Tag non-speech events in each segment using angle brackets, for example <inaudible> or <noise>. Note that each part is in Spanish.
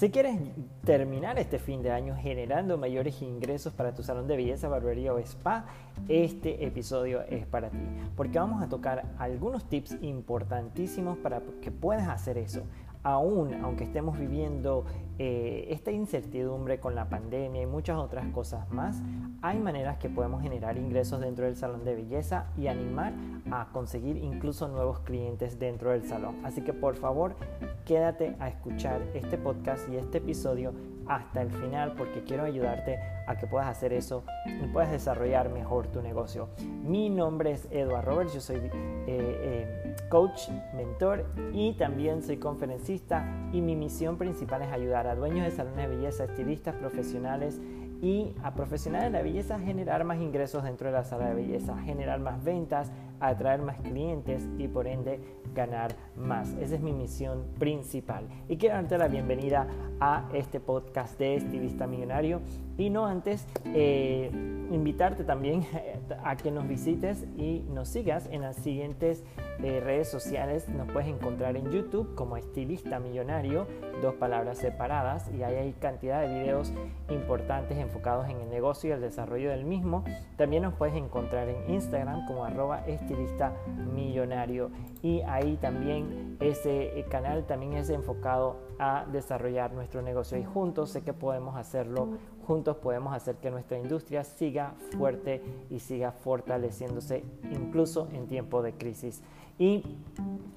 Si quieres terminar este fin de año generando mayores ingresos para tu salón de belleza, barbería o spa, este episodio es para ti, porque vamos a tocar algunos tips importantísimos para que puedas hacer eso aún aunque estemos viviendo eh, esta incertidumbre con la pandemia y muchas otras cosas más, hay maneras que podemos generar ingresos dentro del salón de belleza y animar a conseguir incluso nuevos clientes dentro del salón. Así que por favor, quédate a escuchar este podcast y este episodio hasta el final porque quiero ayudarte a que puedas hacer eso y puedas desarrollar mejor tu negocio. Mi nombre es Edward Roberts, yo soy eh, eh, coach, mentor y también soy conferencista y mi misión principal es ayudar a dueños de salones de belleza, estilistas profesionales y a profesionales de la belleza a generar más ingresos dentro de la sala de belleza, generar más ventas, atraer más clientes y por ende ganar más. Esa es mi misión principal. Y quiero darte la bienvenida a este podcast de Estilista Millonario. Y no antes, eh, invitarte también <laughs> a que nos visites y nos sigas en las siguientes eh, redes sociales. Nos puedes encontrar en YouTube como Estilista Millonario, dos palabras separadas. Y ahí hay cantidad de videos importantes enfocados en el negocio y el desarrollo del mismo. También nos puedes encontrar en Instagram como arroba estilista millonario. Y ahí también ese eh, canal también es enfocado a desarrollar nuestro negocio. Y juntos sé que podemos hacerlo juntos podemos hacer que nuestra industria siga fuerte y siga fortaleciéndose incluso en tiempo de crisis. Y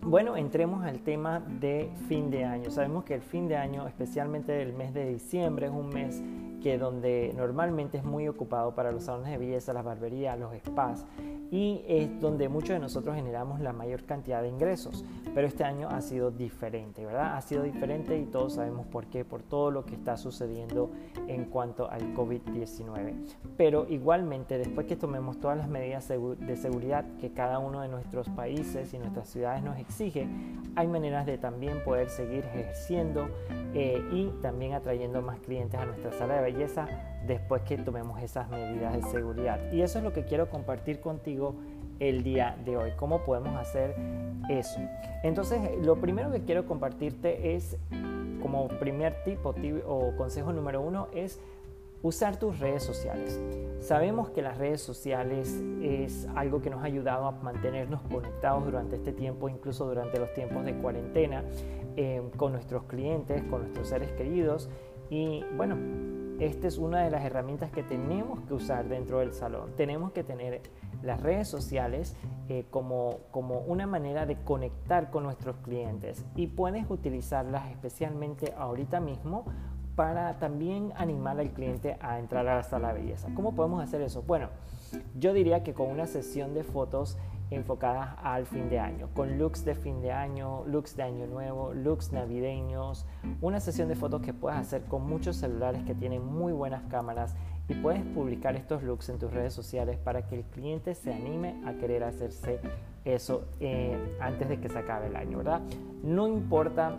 bueno, entremos al tema de fin de año. Sabemos que el fin de año, especialmente el mes de diciembre, es un mes que donde normalmente es muy ocupado para los salones de belleza, las barberías, los spas y es donde muchos de nosotros generamos la mayor cantidad de ingresos. Pero este año ha sido diferente, ¿verdad? Ha sido diferente y todos sabemos por qué, por todo lo que está sucediendo en cuanto al COVID-19. Pero igualmente, después que tomemos todas las medidas de seguridad que cada uno de nuestros países y nuestras ciudades nos exige, hay maneras de también poder seguir ejerciendo eh, y también atrayendo más clientes a nuestra sala de belleza después que tomemos esas medidas de seguridad. Y eso es lo que quiero compartir contigo el día de hoy, cómo podemos hacer eso. Entonces, lo primero que quiero compartirte es, como primer tipo o consejo número uno, es usar tus redes sociales. Sabemos que las redes sociales es algo que nos ha ayudado a mantenernos conectados durante este tiempo, incluso durante los tiempos de cuarentena, eh, con nuestros clientes, con nuestros seres queridos. Y bueno, esta es una de las herramientas que tenemos que usar dentro del salón. Tenemos que tener las redes sociales eh, como, como una manera de conectar con nuestros clientes y puedes utilizarlas especialmente ahorita mismo para también animar al cliente a entrar a la sala de belleza. ¿Cómo podemos hacer eso? Bueno, yo diría que con una sesión de fotos enfocadas al fin de año, con looks de fin de año, looks de año nuevo, looks navideños, una sesión de fotos que puedes hacer con muchos celulares que tienen muy buenas cámaras y puedes publicar estos looks en tus redes sociales para que el cliente se anime a querer hacerse eso eh, antes de que se acabe el año, ¿verdad? No importa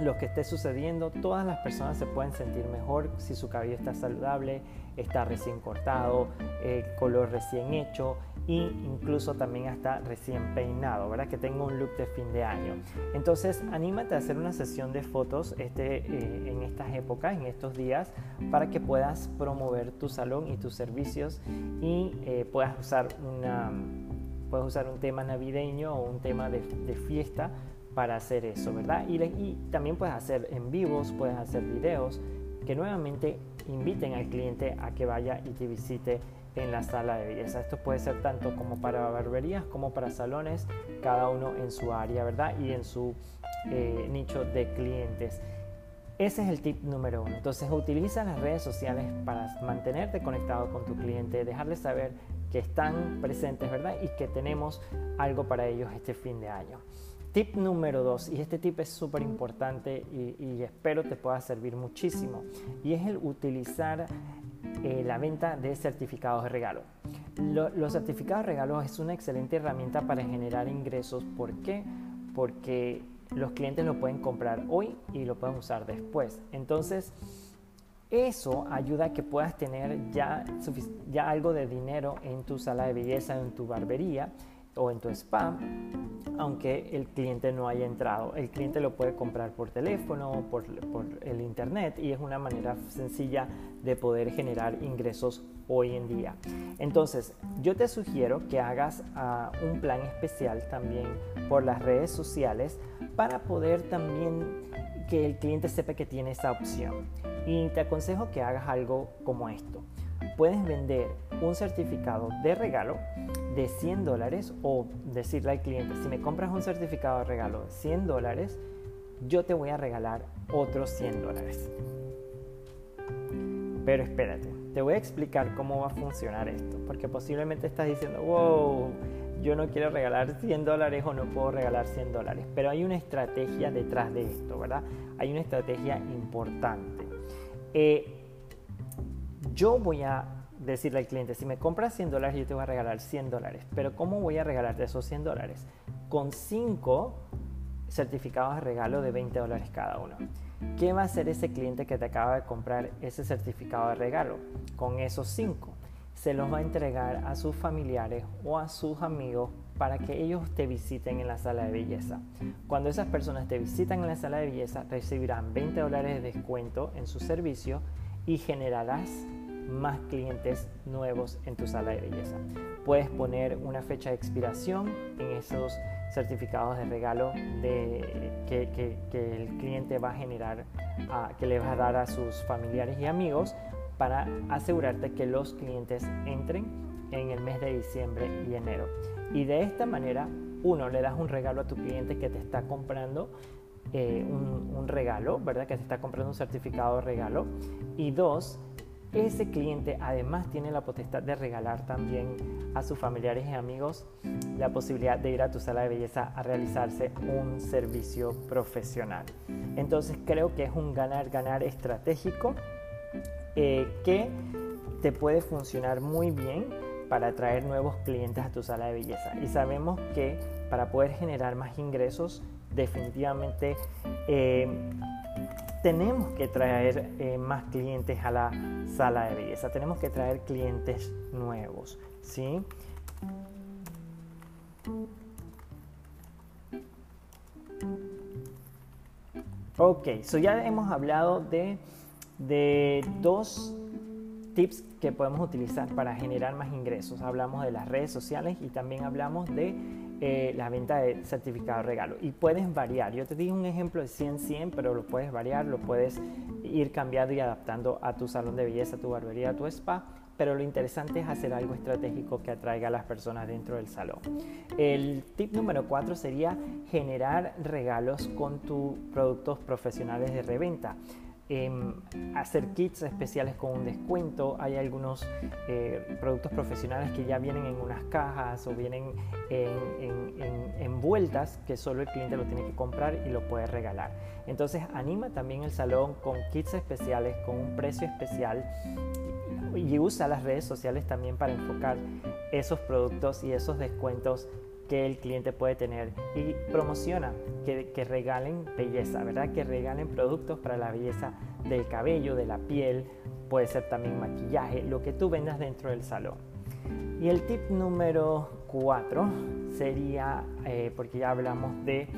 lo que esté sucediendo, todas las personas se pueden sentir mejor si su cabello está saludable, está recién cortado, el color recién hecho e incluso también hasta recién peinado, ¿verdad? Que tenga un look de fin de año. Entonces, anímate a hacer una sesión de fotos este, eh, en estas épocas, en estos días, para que puedas promover tu salón y tus servicios y eh, puedas usar una puedes usar un tema navideño o un tema de, fiesta para hacer eso, ¿verdad? Y, y, también puedes hacer en vivos, puedes hacer videos que nuevamente inviten al cliente a que vaya y te visite en la sala de belleza. Esto puede ser tanto como para barberías como para salones, cada uno en su área, ¿verdad? Y en su eh, nicho de clientes. Ese es el tip número uno. Entonces utiliza las redes sociales para mantenerte conectado con tu cliente, dejarles saber que están presentes, ¿verdad? Y que tenemos algo para ellos este fin de año. Tip número dos, y este tip es súper importante y, espero te pueda servir muchísimo, y es el utilizar eh, la venta de certificados de regalo. los certificados de regalo es una excelente herramienta para generar ingresos. ¿Por qué? Porque los clientes lo pueden comprar hoy y lo pueden usar después. Entonces, eso ayuda a que puedas tener ya, ya algo de dinero en tu sala de belleza, en tu barbería o en tu spa, aunque el cliente no haya entrado. El cliente lo puede comprar por teléfono, por, por el internet y es una manera sencilla de poder generar ingresos hoy en día. Entonces, yo te sugiero que hagas ah, un plan especial también por las redes sociales para poder también que el cliente sepa que tiene esa opción. Y te aconsejo que hagas algo como esto. Puedes vender un certificado de regalo de 100 dólares o decirle al cliente, si me compras un certificado de regalo de 100 dólares, yo te voy a regalar otros 100 dólares. Pero espérate, te voy a explicar cómo va a funcionar esto, porque posiblemente estás diciendo, wow, yo no quiero regalar 100 dólares o no puedo regalar 100 dólares, pero hay una estrategia detrás de esto, ¿verdad? Hay una estrategia importante. Eh, yo voy a decirle al cliente, si me compras 100 dólares, yo te voy a regalar 100 dólares. Pero ¿cómo voy a regalarte esos 100 dólares? Con 5 certificados de regalo de 20 dólares cada uno. ¿Qué va a hacer ese cliente que te acaba de comprar ese certificado de regalo? Con esos 5 se los va a entregar a sus familiares o a sus amigos para que ellos te visiten en la sala de belleza. Cuando esas personas te visitan en la sala de belleza, recibirán 20 dólares de descuento en su servicio y generarás más clientes nuevos en tu sala de belleza. Puedes poner una fecha de expiración en esos certificados de regalo que, el cliente va a generar, que le va a dar a sus familiares y amigos para asegurarte que los clientes entren en el mes de diciembre y enero. Y de esta manera, uno, le das un regalo a tu cliente que te está comprando eh, un, regalo, ¿verdad? Que te está comprando un certificado de regalo. Y dos, ese cliente además tiene la potestad de regalar también a sus familiares y amigos la posibilidad de ir a tu sala de belleza a realizarse un servicio profesional. Entonces creo que es un ganar-ganar estratégico eh, que te puede funcionar muy bien para atraer nuevos clientes a tu sala de belleza. Y sabemos que para poder generar más ingresos, definitivamente eh, tenemos que traer eh, más clientes a la sala de belleza, tenemos que traer clientes nuevos, ¿sí? Ok, so ya hemos hablado de, de dos tips que podemos utilizar para generar más ingresos. Hablamos de las redes sociales y también hablamos de eh, la venta de certificado de regalo. Y puedes variar. Yo te di un ejemplo de 100-100, pero lo puedes variar, lo puedes ir cambiando y adaptando a tu salón de belleza, a tu barbería, a tu spa. Pero lo interesante es hacer algo estratégico que atraiga a las personas dentro del salón. El tip número 4 sería generar regalos con tus productos profesionales de reventa. Em, hacer kits especiales con un descuento. Hay algunos eh, productos profesionales que ya vienen en unas cajas o vienen en, envueltas que solo el cliente lo tiene que comprar y lo puede regalar. Entonces anima también el salón con kits especiales, con un precio especial y usa las redes sociales también para enfocar esos productos y esos descuentos que el cliente puede tener y promociona que, regalen belleza, ¿verdad? Que regalen productos para la belleza del cabello, de la piel, puede ser también maquillaje, lo que tú vendas dentro del salón. Y el tip número 4 sería, eh, porque ya hablamos de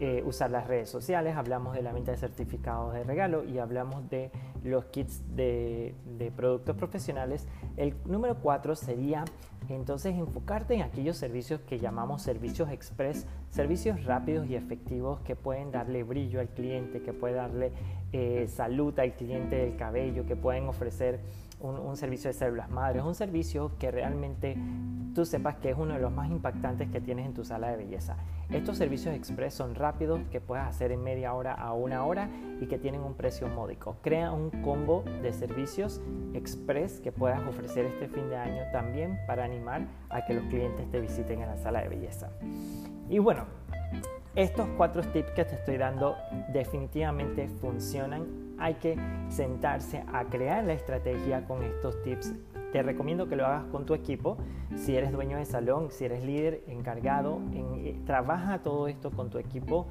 eh, usar las redes sociales, hablamos de la venta de certificados de regalo y hablamos de los kits de, productos profesionales. El número 4 sería entonces enfocarte en aquellos servicios que llamamos servicios express, servicios rápidos y efectivos que pueden darle brillo al cliente, que pueden darle eh, salud al cliente del cabello, que pueden ofrecer un, servicio de células madres, un servicio que realmente tú sepas que es uno de los más impactantes que tienes en tu sala de belleza. Estos servicios express son rápidos, que puedes hacer en media hora a una hora y que tienen un precio módico. Crea un combo de servicios express que puedas ofrecer este fin de año también para animar a que los clientes te visiten en la sala de belleza. Y bueno, estos cuatro tips que te estoy dando definitivamente funcionan. Hay que sentarse a crear la estrategia con estos tips te recomiendo que lo hagas con tu equipo. Si eres dueño de salón, si eres líder encargado, eh, trabaja todo esto con tu equipo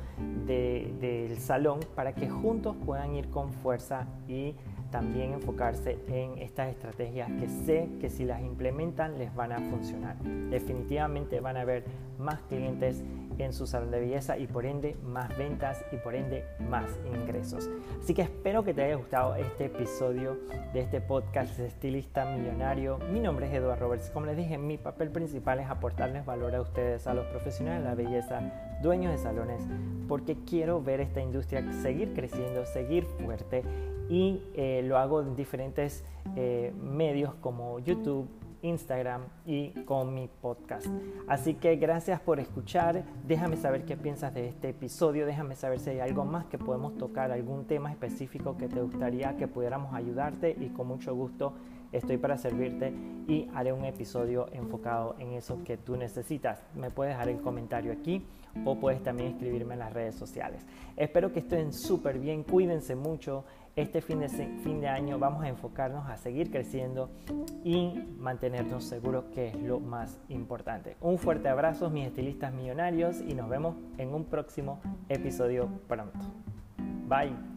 del salón para que juntos puedan ir con fuerza y también enfocarse en estas estrategias que sé que si las implementan les van a funcionar. Definitivamente van a haber más clientes en su salón de belleza y por ende más ventas y por ende más ingresos. Así que espero que te haya gustado este episodio de este podcast de Estilista Millonario. Mi nombre es Eduardo Roberts. Como les dije, mi papel principal es aportarles valor a ustedes, a los profesionales de la belleza, dueños de salones, porque quiero ver esta industria seguir creciendo, seguir fuerte y eh, lo hago en diferentes eh, medios como YouTube, Instagram y con mi podcast. Así que gracias por escuchar. Déjame saber qué piensas de este episodio. Déjame saber si hay algo más que podemos tocar, algún tema específico que te gustaría que pudiéramos ayudarte y con mucho gusto estoy para servirte y haré un episodio enfocado en eso que tú necesitas. Me puedes dejar el comentario aquí o puedes también escribirme en las redes sociales. Espero que estén súper bien, cuídense mucho. Este fin de, fin de año vamos a enfocarnos a seguir creciendo y mantenernos seguros que es lo más importante. Un fuerte abrazo mis estilistas millonarios y nos vemos en un próximo episodio pronto. Bye.